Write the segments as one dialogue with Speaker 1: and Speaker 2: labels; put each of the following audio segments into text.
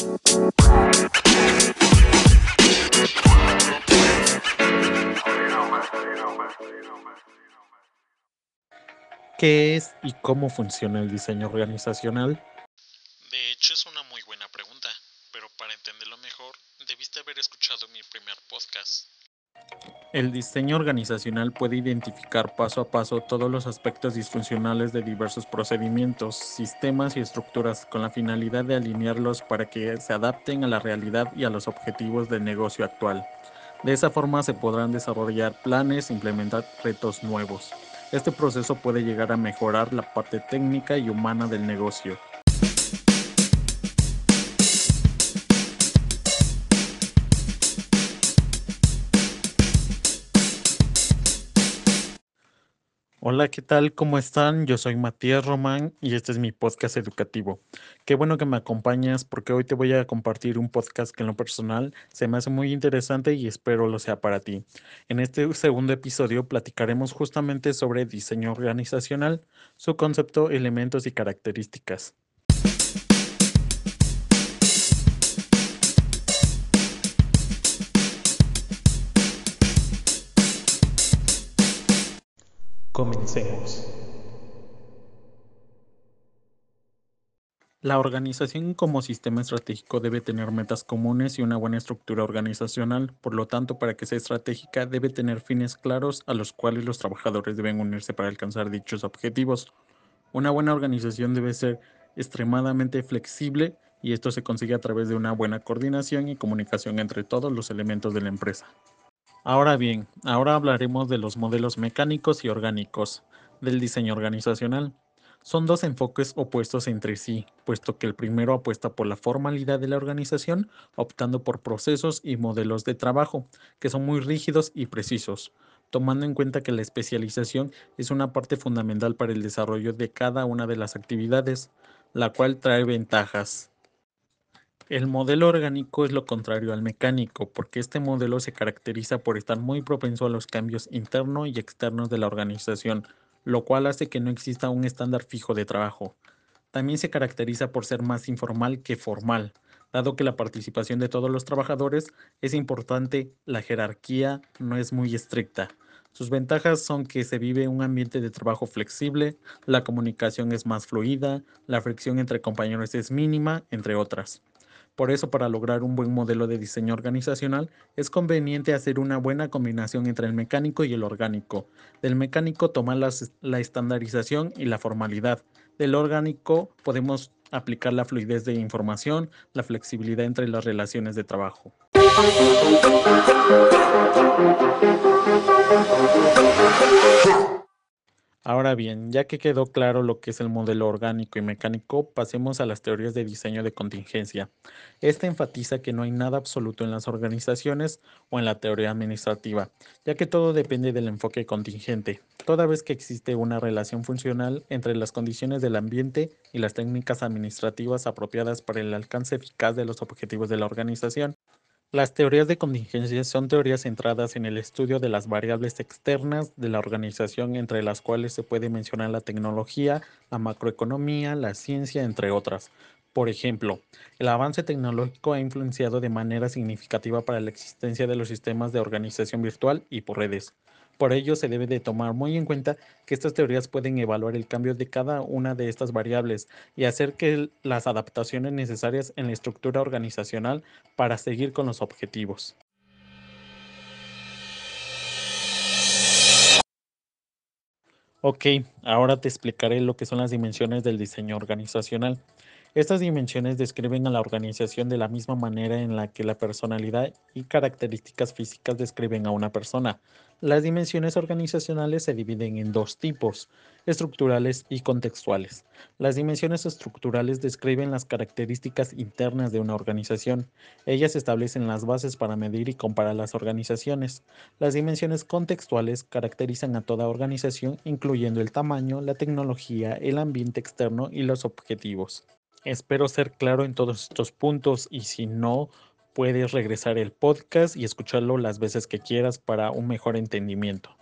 Speaker 1: ¿Qué es y cómo funciona el diseño organizacional?
Speaker 2: De hecho, es una muy buena pregunta, pero para entenderlo mejor, debiste haber escuchado mi primer podcast.
Speaker 1: El diseño organizacional puede identificar paso a paso todos los aspectos disfuncionales de diversos procedimientos, sistemas y estructuras con la finalidad de alinearlos para que se adapten a la realidad y a los objetivos del negocio actual. De esa forma se podrán desarrollar planes e implementar retos nuevos. Este proceso puede llegar a mejorar la parte técnica y humana del negocio. Hola, ¿qué tal? ¿Cómo están? Yo soy Matías Román y este es mi podcast educativo. Qué bueno que me acompañas porque hoy te voy a compartir un podcast que en lo personal se me hace muy interesante y espero lo sea para ti. En este segundo episodio platicaremos justamente sobre diseño organizacional, su concepto, elementos y características. La organización como sistema estratégico debe tener metas comunes y una buena estructura organizacional, por lo tanto, para que sea estratégica debe tener fines claros a los cuales los trabajadores deben unirse para alcanzar dichos objetivos. Una buena organización debe ser extremadamente flexible y esto se consigue a través de una buena coordinación y comunicación entre todos los elementos de la empresa. Ahora bien, ahora hablaremos de los modelos mecánicos y orgánicos del diseño organizacional. Son dos enfoques opuestos entre sí, puesto que el primero apuesta por la formalidad de la organización, optando por procesos y modelos de trabajo, que son muy rígidos y precisos, tomando en cuenta que la especialización es una parte fundamental para el desarrollo de cada una de las actividades, la cual trae ventajas, el modelo orgánico es lo contrario al mecánico, porque este modelo se caracteriza por estar muy propenso a los cambios internos y externos de la organización, lo cual hace que no exista un estándar fijo de trabajo. También se caracteriza por ser más informal que formal, dado que la participación de todos los trabajadores es importante, la jerarquía no es muy estricta. Sus ventajas son que se vive un ambiente de trabajo flexible, la comunicación es más fluida, la fricción entre compañeros es mínima, entre otras. Por eso, para lograr un buen modelo de diseño organizacional, es conveniente hacer una buena combinación entre el mecánico y el orgánico. Del mecánico tomar la estandarización y la formalidad. Del orgánico podemos aplicar la fluidez de información, la flexibilidad entre las relaciones de trabajo. Ahora bien, ya que quedó claro lo que es el modelo orgánico y mecánico, pasemos a las teorías de diseño de contingencia. Esta enfatiza que no hay nada absoluto en las organizaciones o en la teoría administrativa, ya que todo depende del enfoque contingente, toda vez que existe una relación funcional entre las condiciones del ambiente y las técnicas administrativas apropiadas para el alcance eficaz de los objetivos de la organización. Las teorías de contingencia son teorías centradas en el estudio de las variables externas de la organización, entre las cuales se puede mencionar la tecnología, la macroeconomía, la ciencia, entre otras. Por ejemplo, el avance tecnológico ha influenciado de manera significativa para la existencia de los sistemas de organización virtual y por redes. Por ello, se debe de tomar muy en cuenta que estas teorías pueden evaluar el cambio de cada una de estas variables y hacer que las adaptaciones necesarias en la estructura organizacional para seguir con los objetivos. Ok, ahora te explicaré lo que son las dimensiones del diseño organizacional. Estas dimensiones describen a la organización de la misma manera en la que la personalidad y características físicas describen a una persona. Las dimensiones organizacionales se dividen en dos tipos, estructurales y contextuales. Las dimensiones estructurales describen las características internas de una organización. Ellas establecen las bases para medir y comparar las organizaciones. Las dimensiones contextuales caracterizan a toda organización, incluyendo el tamaño, la tecnología, el ambiente externo y los objetivos. Espero ser claro en todos estos puntos y si no, puedes regresar el podcast y escucharlo las veces que quieras para un mejor entendimiento.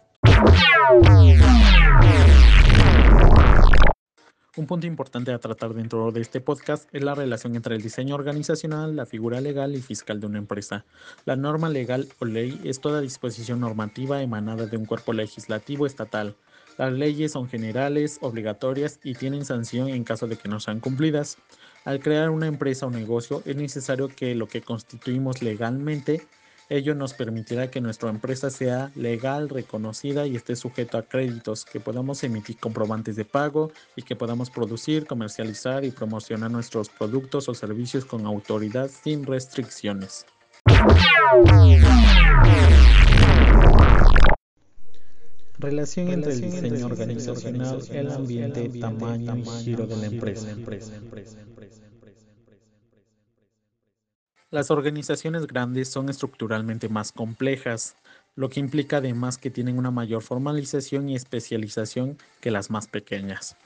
Speaker 1: Un punto importante a tratar dentro de este podcast es la relación entre el diseño organizacional, la figura legal y fiscal de una empresa. La norma legal o ley es toda disposición normativa emanada de un cuerpo legislativo estatal. Las leyes son generales, obligatorias y tienen sanción en caso de que no sean cumplidas. Al crear una empresa o negocio es necesario que lo que constituimos legalmente Ello nos permitirá que nuestra empresa sea legal, reconocida y esté sujeto a créditos, que podamos emitir comprobantes de pago y que podamos producir, comercializar y promocionar nuestros productos o servicios con autoridad sin restricciones. Relación entre el diseño organizacional, el ambiente, tamaño y giro de la empresa. Las organizaciones grandes son estructuralmente más complejas, lo que implica además que tienen una mayor formalización y especialización que las más pequeñas.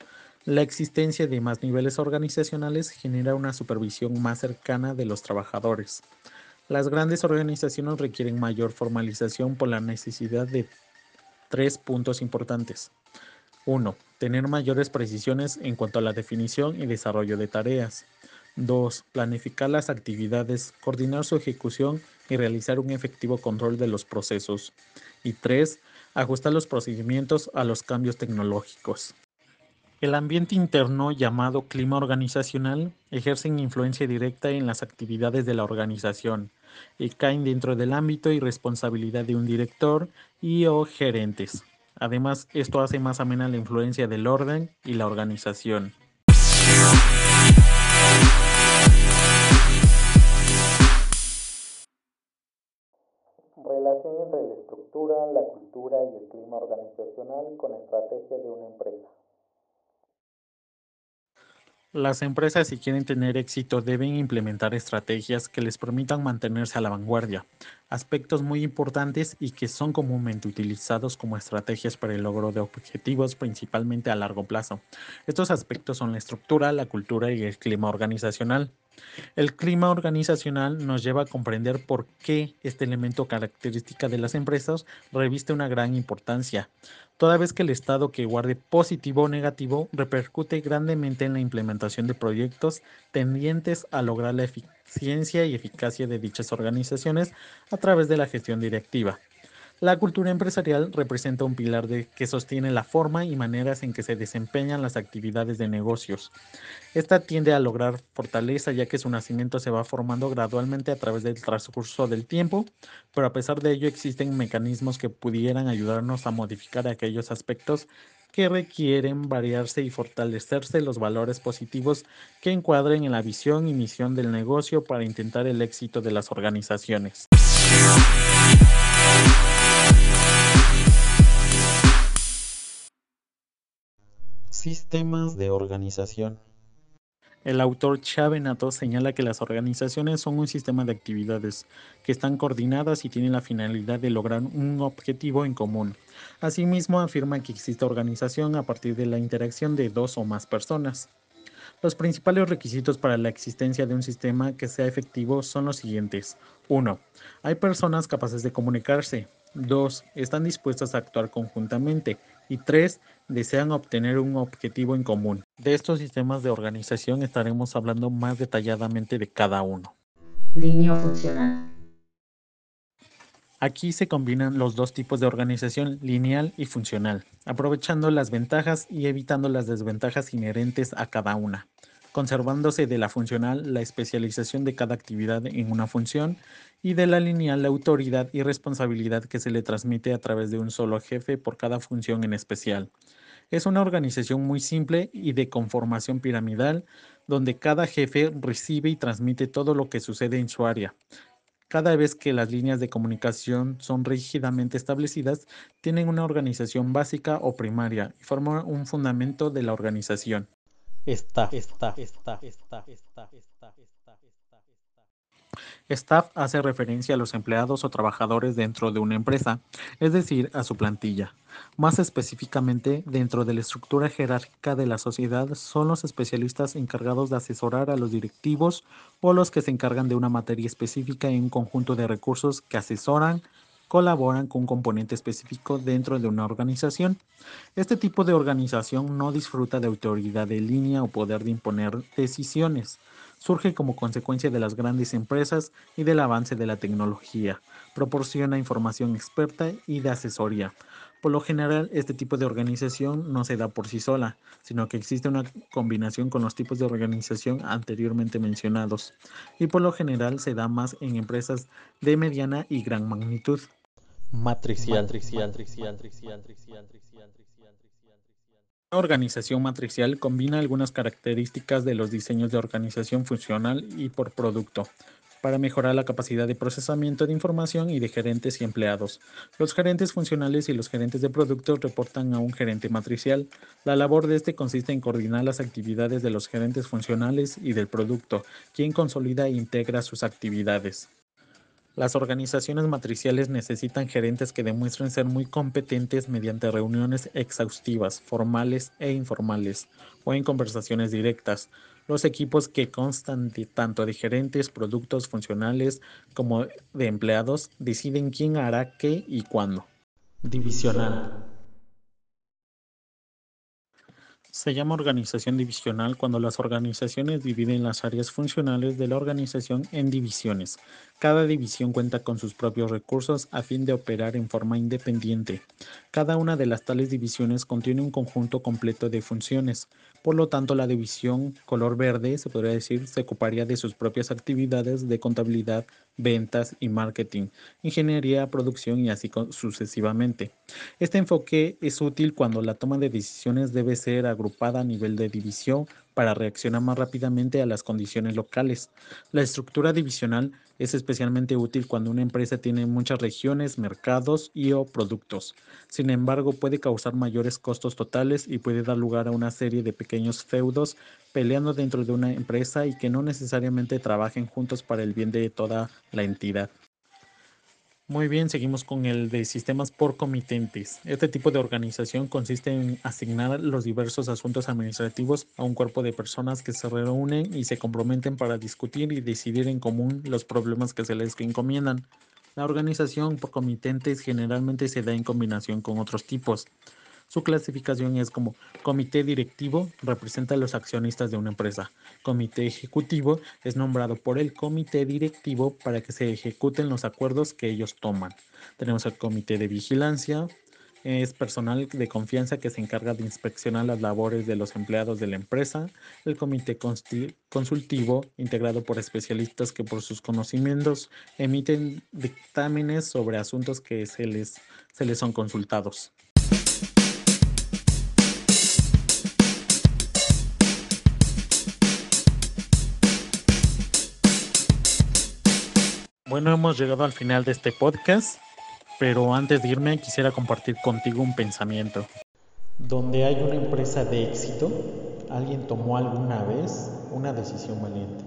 Speaker 1: La existencia de más niveles organizacionales genera una supervisión más cercana de los trabajadores. Las grandes organizaciones requieren mayor formalización por la necesidad de tres puntos importantes. 1. Tener mayores precisiones en cuanto a la definición y desarrollo de tareas. 2. Planificar las actividades, coordinar su ejecución y realizar un efectivo control de los procesos. Y 3. Ajustar los procedimientos a los cambios tecnológicos. El ambiente interno, llamado clima organizacional, ejerce influencia directa en las actividades de la organización y caen dentro del ámbito y responsabilidad de un director y o gerentes. Además, esto hace más amena la influencia del orden y la organización. Relación entre la estructura, la cultura y el clima organizacional con estrategia de una empresa. Las empresas si quieren tener éxito deben implementar estrategias que les permitan mantenerse a la vanguardia, aspectos muy importantes y que son comúnmente utilizados como estrategias para el logro de objetivos principalmente a largo plazo. Estos aspectos son la estructura, la cultura y el clima organizacional. El clima organizacional nos lleva a comprender por qué este elemento característica de las empresas reviste una gran importancia, toda vez que el estado que guarde positivo o negativo repercute grandemente en la implementación de proyectos tendientes a lograr la eficiencia y eficacia de dichas organizaciones a través de la gestión directiva. La cultura empresarial representa un pilar de, que sostiene la forma y maneras en que se desempeñan las actividades de negocios. Esta tiende a lograr fortaleza ya que su nacimiento se va formando gradualmente a través del transcurso del tiempo, pero a pesar de ello existen mecanismos que pudieran ayudarnos a modificar aquellos aspectos que requieren variarse y fortalecerse los valores positivos que encuadren en la visión y misión del negocio para intentar el éxito de las organizaciones. Sistemas de organización. El autor Chavenato señala que las organizaciones son un sistema de actividades que están coordinadas y tienen la finalidad de lograr un objetivo en común. Asimismo, afirma que existe organización a partir de la interacción de dos o más personas. Los principales requisitos para la existencia de un sistema que sea efectivo son los siguientes. 1. Hay personas capaces de comunicarse. 2. Están dispuestas a actuar conjuntamente. Y 3 desean obtener un objetivo en común. De estos sistemas de organización estaremos hablando más detalladamente de cada uno. Línea funcional. Aquí se combinan los dos tipos de organización lineal y funcional, aprovechando las ventajas y evitando las desventajas inherentes a cada una, conservándose de la funcional la especialización de cada actividad en una función y de la lineal la autoridad y responsabilidad que se le transmite a través de un solo jefe por cada función en especial. Es una organización muy simple y de conformación piramidal, donde cada jefe recibe y transmite todo lo que sucede en su área. Cada vez que las líneas de comunicación son rígidamente establecidas, tienen una organización básica o primaria y forman un fundamento de la organización. Staff. Staff hace referencia a los empleados o trabajadores dentro de una empresa, es decir, a su plantilla. Más específicamente, dentro de la estructura jerárquica de la sociedad son los especialistas encargados de asesorar a los directivos o los que se encargan de una materia específica en un conjunto de recursos que asesoran, colaboran con un componente específico dentro de una organización. Este tipo de organización no disfruta de autoridad de línea o poder de imponer decisiones. Surge como consecuencia de las grandes empresas y del avance de la tecnología. Proporciona información experta y de asesoría. Por lo general, este tipo de organización no se da por sí sola, sino que existe una combinación con los tipos de organización anteriormente mencionados, y por lo general se da más en empresas de mediana y gran magnitud. Matricial. Una organización matricial combina algunas características de los diseños de organización funcional y por producto para mejorar la capacidad de procesamiento de información y de gerentes y empleados. Los gerentes funcionales y los gerentes de producto reportan a un gerente matricial. La labor de este consiste en coordinar las actividades de los gerentes funcionales y del producto, quien consolida e integra sus actividades. Las organizaciones matriciales necesitan gerentes que demuestren ser muy competentes mediante reuniones exhaustivas, formales e informales, o en conversaciones directas. Los equipos que constan de tanto de gerentes, productos funcionales como de empleados deciden quién hará qué y cuándo. Divisional. Se llama organización divisional cuando las organizaciones dividen las áreas funcionales de la organización en divisiones. Cada división cuenta con sus propios recursos a fin de operar en forma independiente. Cada una de las tales divisiones contiene un conjunto completo de funciones. Por lo tanto, la división color verde, se podría decir, se ocuparía de sus propias actividades de contabilidad, ventas y marketing, ingeniería, producción y así sucesivamente. Este enfoque es útil cuando la toma de decisiones debe ser agrupada a nivel de división para reaccionar más rápidamente a las condiciones locales. La estructura divisional es especialmente útil cuando una empresa tiene muchas regiones, mercados y o productos. Sin embargo, puede causar mayores costos totales y puede dar lugar a una serie de pequeños feudos peleando dentro de una empresa y que no necesariamente trabajen juntos para el bien de toda la entidad. Muy bien, seguimos con el de sistemas por comitentes. Este tipo de organización consiste en asignar los diversos asuntos administrativos a un cuerpo de personas que se reúnen y se comprometen para discutir y decidir en común los problemas que se les encomiendan. La organización por comitentes generalmente se da en combinación con otros tipos. Su clasificación es como comité directivo, representa a los accionistas de una empresa. Comité ejecutivo es nombrado por el comité directivo para que se ejecuten los acuerdos que ellos toman. Tenemos el comité de vigilancia, es personal de confianza que se encarga de inspeccionar las labores de los empleados de la empresa, el comité consultivo, integrado por especialistas que por sus conocimientos emiten dictámenes sobre asuntos que se les, se les son consultados. Bueno, hemos llegado al final de este podcast, pero antes de irme quisiera compartir contigo un pensamiento. Donde hay una empresa de éxito, alguien tomó alguna vez una decisión valiente.